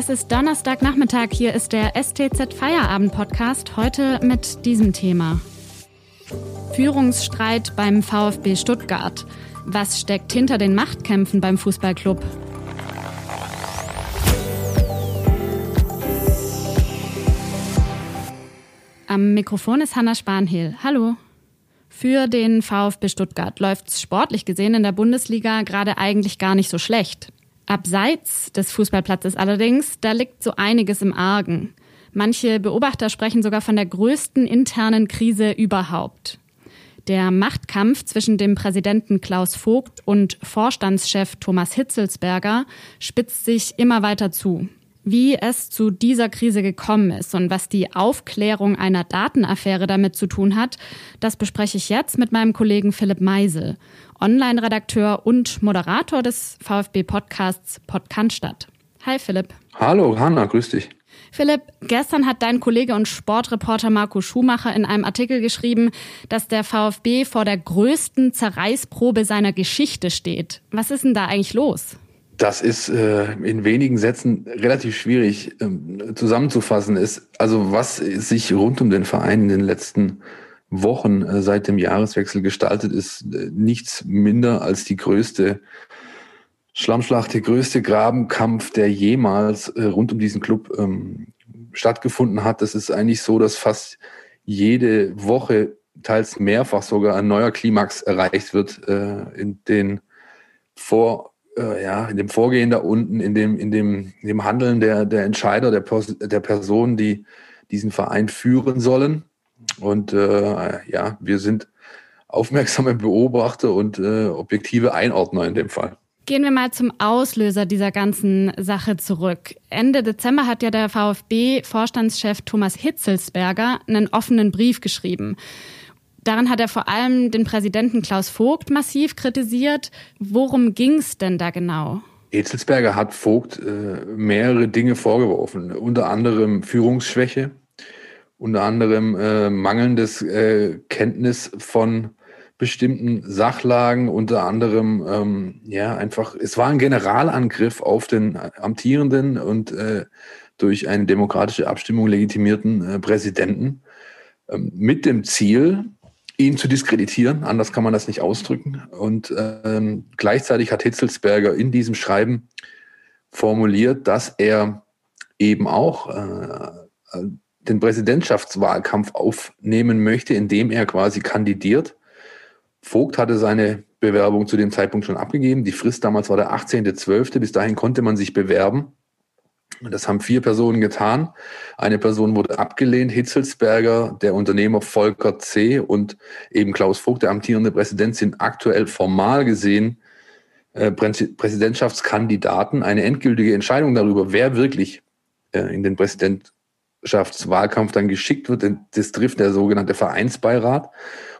Es ist Donnerstagnachmittag, hier ist der STZ Feierabend Podcast, heute mit diesem Thema. Führungsstreit beim VfB Stuttgart. Was steckt hinter den Machtkämpfen beim Fußballclub? Am Mikrofon ist Hanna Spanhehl. Hallo. Für den VfB Stuttgart läuft es sportlich gesehen in der Bundesliga gerade eigentlich gar nicht so schlecht. Abseits des Fußballplatzes allerdings, da liegt so einiges im Argen. Manche Beobachter sprechen sogar von der größten internen Krise überhaupt. Der Machtkampf zwischen dem Präsidenten Klaus Vogt und Vorstandschef Thomas Hitzelsberger spitzt sich immer weiter zu. Wie es zu dieser Krise gekommen ist und was die Aufklärung einer Datenaffäre damit zu tun hat, das bespreche ich jetzt mit meinem Kollegen Philipp Meisel, Online-Redakteur und Moderator des VfB-Podcasts Podcaststadt. Hi Philipp. Hallo Hanna, grüß dich. Philipp, gestern hat dein Kollege und Sportreporter Marco Schumacher in einem Artikel geschrieben, dass der VfB vor der größten Zerreißprobe seiner Geschichte steht. Was ist denn da eigentlich los? Das ist äh, in wenigen Sätzen relativ schwierig ähm, zusammenzufassen. Ist also was sich rund um den Verein in den letzten Wochen äh, seit dem Jahreswechsel gestaltet, ist äh, nichts minder als die größte Schlammschlacht, der größte Grabenkampf, der jemals äh, rund um diesen Club ähm, stattgefunden hat. Das ist eigentlich so, dass fast jede Woche, teils mehrfach sogar, ein neuer Klimax erreicht wird äh, in den vor äh, ja, in dem Vorgehen da unten, in dem, in dem, in dem Handeln der, der Entscheider, der, der Personen, die diesen Verein führen sollen. Und äh, ja, wir sind aufmerksame Beobachter und äh, objektive Einordner in dem Fall. Gehen wir mal zum Auslöser dieser ganzen Sache zurück. Ende Dezember hat ja der VfB-Vorstandschef Thomas Hitzelsberger einen offenen Brief geschrieben. Darin hat er vor allem den Präsidenten Klaus Vogt massiv kritisiert. Worum ging es denn da genau? Hitzelsberger hat Vogt äh, mehrere Dinge vorgeworfen, unter anderem Führungsschwäche, unter anderem äh, mangelndes äh, Kenntnis von bestimmten Sachlagen, unter anderem ähm, ja einfach, es war ein Generalangriff auf den amtierenden und äh, durch eine demokratische Abstimmung legitimierten äh, Präsidenten ähm, mit dem Ziel, ihn zu diskreditieren. Anders kann man das nicht ausdrücken. Und ähm, gleichzeitig hat Hitzelsberger in diesem Schreiben formuliert, dass er eben auch äh, den Präsidentschaftswahlkampf aufnehmen möchte, indem er quasi kandidiert. Vogt hatte seine Bewerbung zu dem Zeitpunkt schon abgegeben. Die Frist damals war der 18.12. Bis dahin konnte man sich bewerben. Das haben vier Personen getan. Eine Person wurde abgelehnt, Hitzelsberger, der Unternehmer Volker C. und eben Klaus Vogt, der amtierende Präsident, sind aktuell formal gesehen äh, Präsidentschaftskandidaten. Eine endgültige Entscheidung darüber, wer wirklich äh, in den Präsidentschaftswahlkampf dann geschickt wird, das trifft der sogenannte Vereinsbeirat.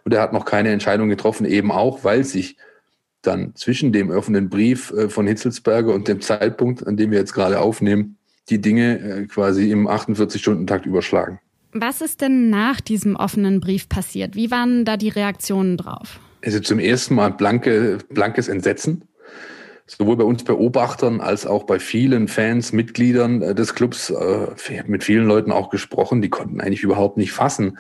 Und er hat noch keine Entscheidung getroffen, eben auch, weil sich dann zwischen dem offenen Brief äh, von Hitzelsberger und dem Zeitpunkt, an dem wir jetzt gerade aufnehmen, die Dinge äh, quasi im 48-Stunden-Takt überschlagen. Was ist denn nach diesem offenen Brief passiert? Wie waren da die Reaktionen drauf? Also zum ersten Mal blanke, blankes Entsetzen. Sowohl bei uns Beobachtern als auch bei vielen Fans, Mitgliedern äh, des Clubs. Ich habe mit vielen Leuten auch gesprochen, die konnten eigentlich überhaupt nicht fassen,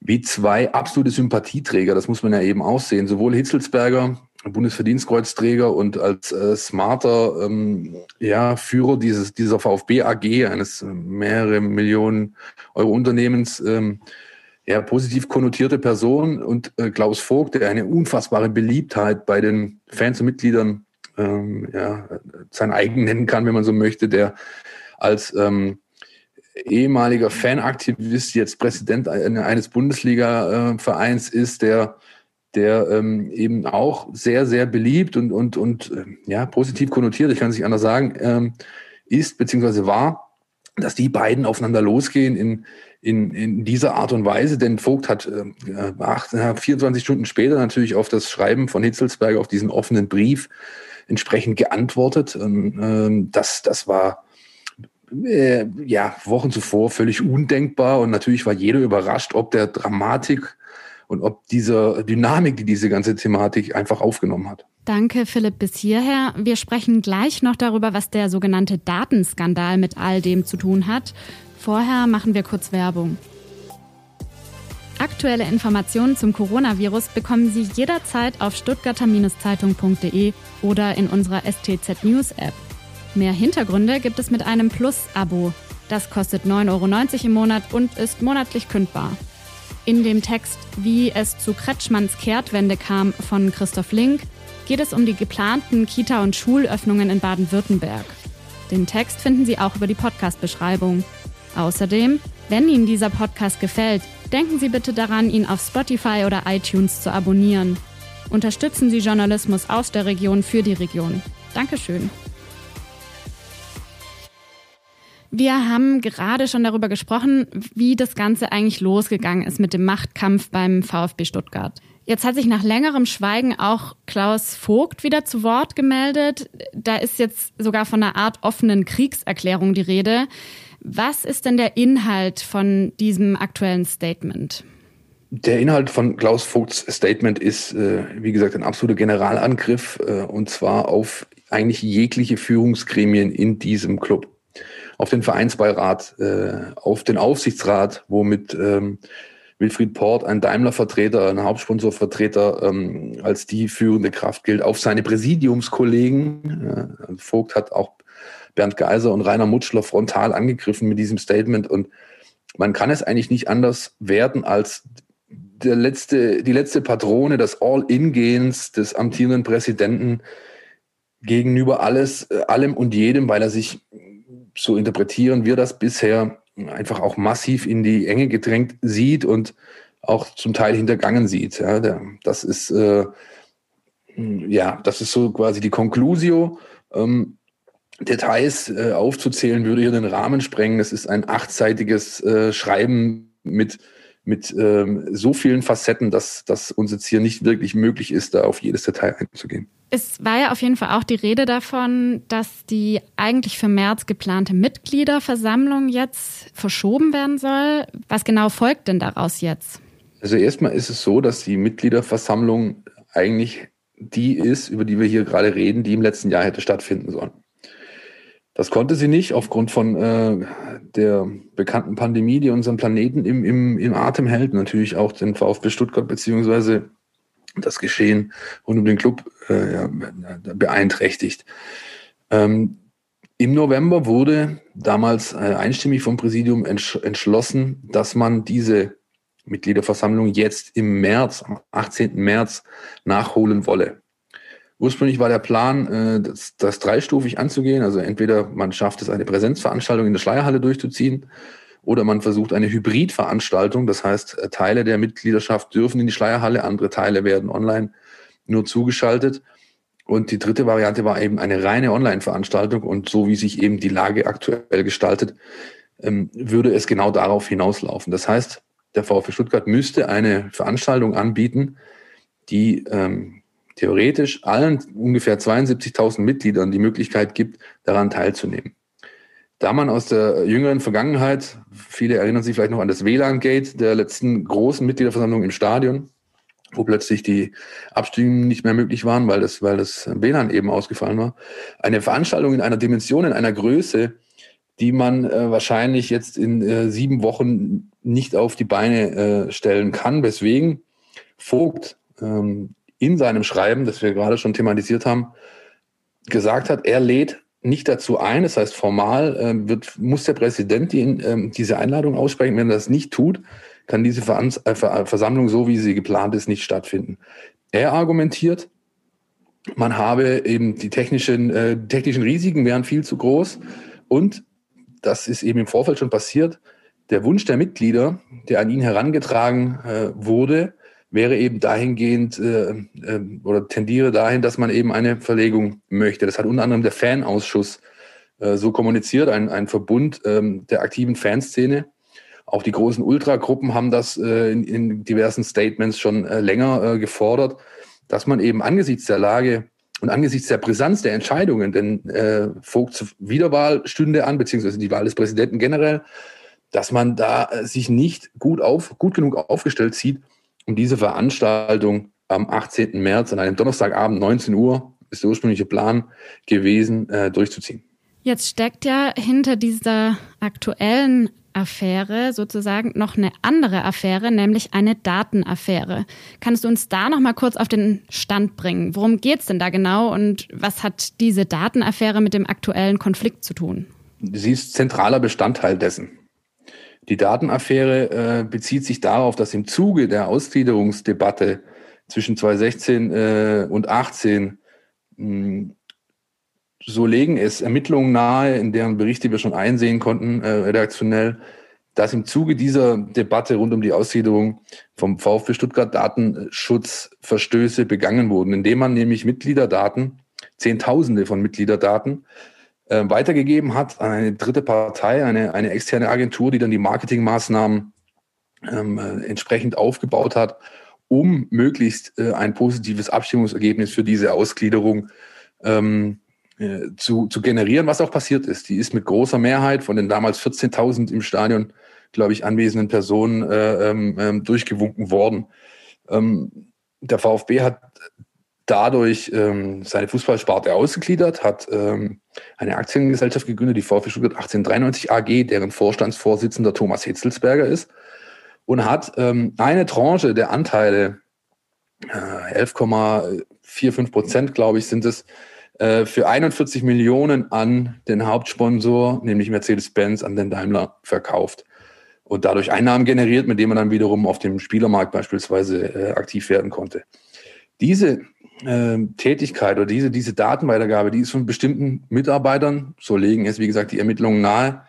wie zwei absolute Sympathieträger, das muss man ja eben aussehen, sowohl Hitzelsberger Bundesverdienstkreuzträger und als äh, smarter ähm, ja, Führer dieses, dieser VfB AG, eines äh, mehrere Millionen Euro Unternehmens, ähm, ja, positiv konnotierte Person und äh, Klaus Vogt, der eine unfassbare Beliebtheit bei den Fans und Mitgliedern ähm, ja, sein eigen nennen kann, wenn man so möchte, der als ähm, ehemaliger Fanaktivist jetzt Präsident eines Bundesliga-Vereins äh, ist, der der ähm, eben auch sehr, sehr beliebt und, und, und äh, ja, positiv konnotiert, ich kann es nicht anders sagen, ähm, ist beziehungsweise war, dass die beiden aufeinander losgehen in, in, in dieser Art und Weise. Denn Vogt hat äh, acht, 24 Stunden später natürlich auf das Schreiben von Hitzelsberger, auf diesen offenen Brief entsprechend geantwortet. Ähm, ähm, das, das war äh, ja Wochen zuvor völlig undenkbar und natürlich war jeder überrascht, ob der Dramatik und ob diese Dynamik, die diese ganze Thematik einfach aufgenommen hat. Danke, Philipp, bis hierher. Wir sprechen gleich noch darüber, was der sogenannte Datenskandal mit all dem zu tun hat. Vorher machen wir kurz Werbung. Aktuelle Informationen zum Coronavirus bekommen Sie jederzeit auf stuttgarter-zeitung.de oder in unserer STZ News App. Mehr Hintergründe gibt es mit einem Plus-Abo. Das kostet 9,90 Euro im Monat und ist monatlich kündbar. In dem Text Wie es zu Kretschmanns Kehrtwende kam von Christoph Link geht es um die geplanten Kita- und Schulöffnungen in Baden-Württemberg. Den Text finden Sie auch über die Podcast-Beschreibung. Außerdem, wenn Ihnen dieser Podcast gefällt, denken Sie bitte daran, ihn auf Spotify oder iTunes zu abonnieren. Unterstützen Sie Journalismus aus der Region für die Region. Dankeschön. Wir haben gerade schon darüber gesprochen, wie das Ganze eigentlich losgegangen ist mit dem Machtkampf beim VfB Stuttgart. Jetzt hat sich nach längerem Schweigen auch Klaus Vogt wieder zu Wort gemeldet. Da ist jetzt sogar von einer Art offenen Kriegserklärung die Rede. Was ist denn der Inhalt von diesem aktuellen Statement? Der Inhalt von Klaus Vogts Statement ist, äh, wie gesagt, ein absoluter Generalangriff äh, und zwar auf eigentlich jegliche Führungsgremien in diesem Club auf den Vereinsbeirat, äh, auf den Aufsichtsrat, wo mit ähm, Wilfried Port, ein Daimler-Vertreter, ein Hauptsponsorvertreter, ähm, als die führende Kraft gilt, auf seine Präsidiumskollegen. Äh, Vogt hat auch Bernd Geiser und Rainer Mutschler frontal angegriffen mit diesem Statement und man kann es eigentlich nicht anders werden als der letzte, die letzte Patrone des All-In-Gehens des amtierenden Präsidenten gegenüber alles, äh, allem und jedem, weil er sich so interpretieren wir das bisher, einfach auch massiv in die Enge gedrängt sieht und auch zum Teil hintergangen sieht. Ja, der, das ist äh, ja, das ist so quasi die Conclusio. Ähm, Details äh, aufzuzählen würde hier den Rahmen sprengen. Es ist ein achtseitiges äh, Schreiben mit mit ähm, so vielen Facetten, dass, dass uns jetzt hier nicht wirklich möglich ist, da auf jedes Detail einzugehen. Es war ja auf jeden Fall auch die Rede davon, dass die eigentlich für März geplante Mitgliederversammlung jetzt verschoben werden soll. Was genau folgt denn daraus jetzt? Also erstmal ist es so, dass die Mitgliederversammlung eigentlich die ist, über die wir hier gerade reden, die im letzten Jahr hätte stattfinden sollen. Das konnte sie nicht aufgrund von äh, der bekannten Pandemie, die unseren Planeten im, im, im Atem hält. Natürlich auch den VfB Stuttgart beziehungsweise das Geschehen rund um den Club äh, ja, beeinträchtigt. Ähm, Im November wurde damals äh, einstimmig vom Präsidium entsch entschlossen, dass man diese Mitgliederversammlung jetzt im März, am 18. März nachholen wolle. Ursprünglich war der Plan, äh, das, das dreistufig anzugehen. Also entweder man schafft es, eine Präsenzveranstaltung in der Schleierhalle durchzuziehen, oder man versucht eine Hybridveranstaltung. Das heißt, äh, Teile der Mitgliedschaft dürfen in die Schleierhalle, andere Teile werden online nur zugeschaltet. Und die dritte Variante war eben eine reine Online-Veranstaltung. Und so wie sich eben die Lage aktuell gestaltet, ähm, würde es genau darauf hinauslaufen. Das heißt, der VfB Stuttgart müsste eine Veranstaltung anbieten, die ähm, theoretisch allen ungefähr 72.000 Mitgliedern die Möglichkeit gibt, daran teilzunehmen. Da man aus der jüngeren Vergangenheit, viele erinnern sich vielleicht noch an das WLAN-Gate der letzten großen Mitgliederversammlung im Stadion, wo plötzlich die Abstimmungen nicht mehr möglich waren, weil das, weil das WLAN eben ausgefallen war. Eine Veranstaltung in einer Dimension, in einer Größe, die man äh, wahrscheinlich jetzt in äh, sieben Wochen nicht auf die Beine äh, stellen kann, weswegen Vogt ähm, in seinem Schreiben, das wir gerade schon thematisiert haben, gesagt hat, er lädt nicht dazu ein. Das heißt, formal äh, wird, muss der Präsident die, äh, diese Einladung aussprechen. Wenn er das nicht tut, kann diese Vers äh, Versammlung, so wie sie geplant ist, nicht stattfinden. Er argumentiert, man habe eben die technischen, äh, technischen Risiken wären viel zu groß und das ist eben im Vorfeld schon passiert. Der Wunsch der Mitglieder, der an ihn herangetragen äh, wurde, wäre eben dahingehend äh, äh, oder tendiere dahin, dass man eben eine Verlegung möchte. Das hat unter anderem der Fanausschuss äh, so kommuniziert, ein, ein Verbund ähm, der aktiven Fanszene. Auch die großen Ultragruppen haben das äh, in, in diversen Statements schon äh, länger äh, gefordert, dass man eben angesichts der Lage und angesichts der Brisanz der Entscheidungen, denn äh, Vogts Wiederwahl stünde an, beziehungsweise die Wahl des Präsidenten generell, dass man da äh, sich nicht gut, auf, gut genug aufgestellt sieht, um diese Veranstaltung am 18. März an einem Donnerstagabend 19 Uhr ist der ursprüngliche Plan gewesen, äh, durchzuziehen. Jetzt steckt ja hinter dieser aktuellen Affäre sozusagen noch eine andere Affäre, nämlich eine Datenaffäre. Kannst du uns da noch mal kurz auf den Stand bringen? Worum geht es denn da genau und was hat diese Datenaffäre mit dem aktuellen Konflikt zu tun? Sie ist zentraler Bestandteil dessen. Die Datenaffäre äh, bezieht sich darauf, dass im Zuge der Ausgliederungsdebatte zwischen 2016 äh, und 2018 mh, so legen es Ermittlungen nahe, in deren Berichte wir schon einsehen konnten, äh, redaktionell, dass im Zuge dieser Debatte rund um die Aussiedlung vom VfB Stuttgart Datenschutzverstöße begangen wurden, indem man nämlich Mitgliederdaten, Zehntausende von Mitgliederdaten, äh, weitergegeben hat an eine dritte Partei, eine, eine externe Agentur, die dann die Marketingmaßnahmen ähm, äh, entsprechend aufgebaut hat, um möglichst äh, ein positives Abstimmungsergebnis für diese Ausgliederung ähm, äh, zu, zu generieren, was auch passiert ist. Die ist mit großer Mehrheit von den damals 14.000 im Stadion, glaube ich, anwesenden Personen äh, ähm, ähm, durchgewunken worden. Ähm, der VfB hat dadurch ähm, seine Fußballsparte ausgegliedert, hat ähm, eine Aktiengesellschaft gegründet, die VfB Stuttgart 1893 AG, deren Vorstandsvorsitzender Thomas Hitzelsberger ist, und hat ähm, eine Tranche der Anteile, äh, 11,45 Prozent, glaube ich, sind es, äh, für 41 Millionen an den Hauptsponsor, nämlich Mercedes-Benz, an den Daimler verkauft und dadurch Einnahmen generiert, mit denen man dann wiederum auf dem Spielermarkt beispielsweise äh, aktiv werden konnte. Diese äh, Tätigkeit oder diese, diese Datenweitergabe, die ist von bestimmten Mitarbeitern, so legen es, wie gesagt, die Ermittlungen nahe,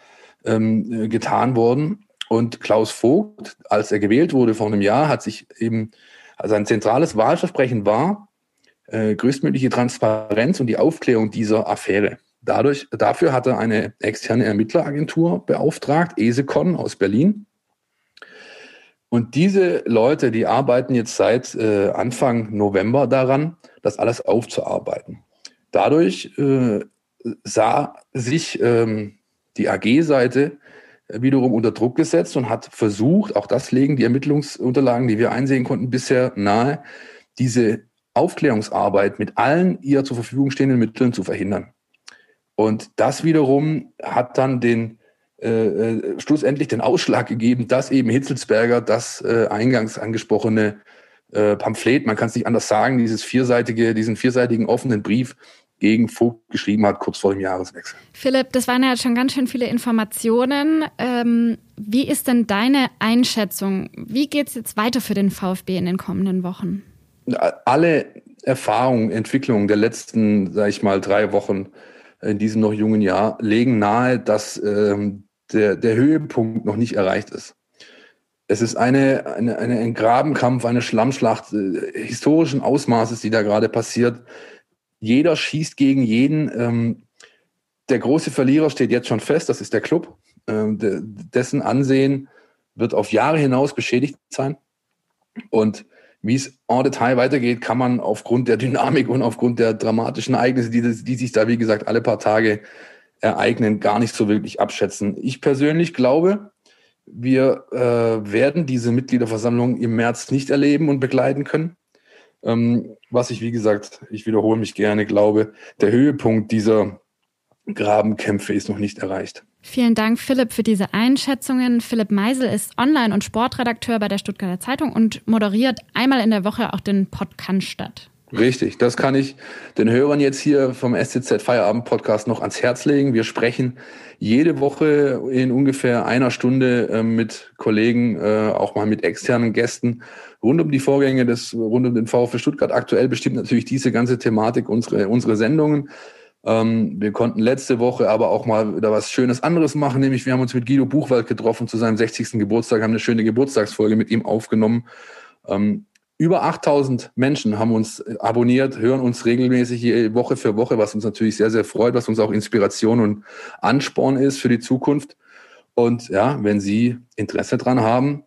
ähm, äh, getan worden. Und Klaus Vogt, als er gewählt wurde vor einem Jahr, hat sich eben, also ein zentrales Wahlversprechen war, äh, größtmögliche Transparenz und die Aufklärung dieser Affäre. Dadurch, dafür hat er eine externe Ermittleragentur beauftragt, ESECON aus Berlin. Und diese Leute, die arbeiten jetzt seit äh, Anfang November daran, das alles aufzuarbeiten. Dadurch äh, sah sich ähm, die AG-Seite wiederum unter Druck gesetzt und hat versucht, auch das legen die Ermittlungsunterlagen, die wir einsehen konnten, bisher nahe, diese Aufklärungsarbeit mit allen ihr zur Verfügung stehenden Mitteln zu verhindern. Und das wiederum hat dann den äh, äh, schlussendlich den Ausschlag gegeben, dass eben Hitzelsberger das äh, eingangs angesprochene äh, Pamphlet, man kann es nicht anders sagen, dieses vierseitige, diesen vierseitigen offenen Brief gegen Vogt geschrieben hat, kurz vor dem Jahreswechsel. Philipp, das waren ja schon ganz schön viele Informationen. Ähm, wie ist denn deine Einschätzung? Wie geht es jetzt weiter für den VfB in den kommenden Wochen? alle Erfahrungen, Entwicklungen der letzten, sage ich mal, drei Wochen in diesem noch jungen Jahr legen nahe, dass ähm, der, der Höhepunkt noch nicht erreicht ist. Es ist eine, eine, eine, ein Grabenkampf, eine Schlammschlacht äh, historischen Ausmaßes, die da gerade passiert. Jeder schießt gegen jeden. Ähm, der große Verlierer steht jetzt schon fest, das ist der Club. Ähm, de, dessen Ansehen wird auf Jahre hinaus beschädigt sein. Und wie es en Detail weitergeht, kann man aufgrund der Dynamik und aufgrund der dramatischen Ereignisse, die, die sich da, wie gesagt, alle paar Tage ereignen, gar nicht so wirklich abschätzen. Ich persönlich glaube, wir äh, werden diese Mitgliederversammlung im März nicht erleben und begleiten können. Ähm, was ich, wie gesagt, ich wiederhole mich gerne, glaube, der Höhepunkt dieser Grabenkämpfe ist noch nicht erreicht. Vielen Dank, Philipp, für diese Einschätzungen. Philipp Meisel ist Online- und Sportredakteur bei der Stuttgarter Zeitung und moderiert einmal in der Woche auch den Podcast statt. Richtig, das kann ich den Hörern jetzt hier vom SCZ Feierabend Podcast noch ans Herz legen. Wir sprechen jede Woche in ungefähr einer Stunde äh, mit Kollegen, äh, auch mal mit externen Gästen rund um die Vorgänge des, rund um den VfB Stuttgart. Aktuell bestimmt natürlich diese ganze Thematik unsere, unsere Sendungen. Ähm, wir konnten letzte Woche aber auch mal wieder was Schönes anderes machen, nämlich wir haben uns mit Guido Buchwald getroffen zu seinem 60. Geburtstag, haben eine schöne Geburtstagsfolge mit ihm aufgenommen. Ähm, über 8000 Menschen haben uns äh, abonniert, hören uns regelmäßig Woche für Woche, was uns natürlich sehr, sehr freut, was uns auch Inspiration und Ansporn ist für die Zukunft. Und ja, wenn Sie Interesse dran haben,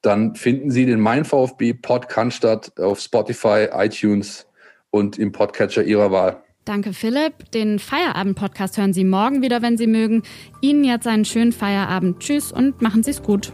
dann finden Sie den Mein VfB Podcast statt auf Spotify, iTunes und im Podcatcher Ihrer Wahl. Danke, Philipp. Den Feierabend-Podcast hören Sie morgen wieder, wenn Sie mögen. Ihnen jetzt einen schönen Feierabend. Tschüss und machen Sie es gut.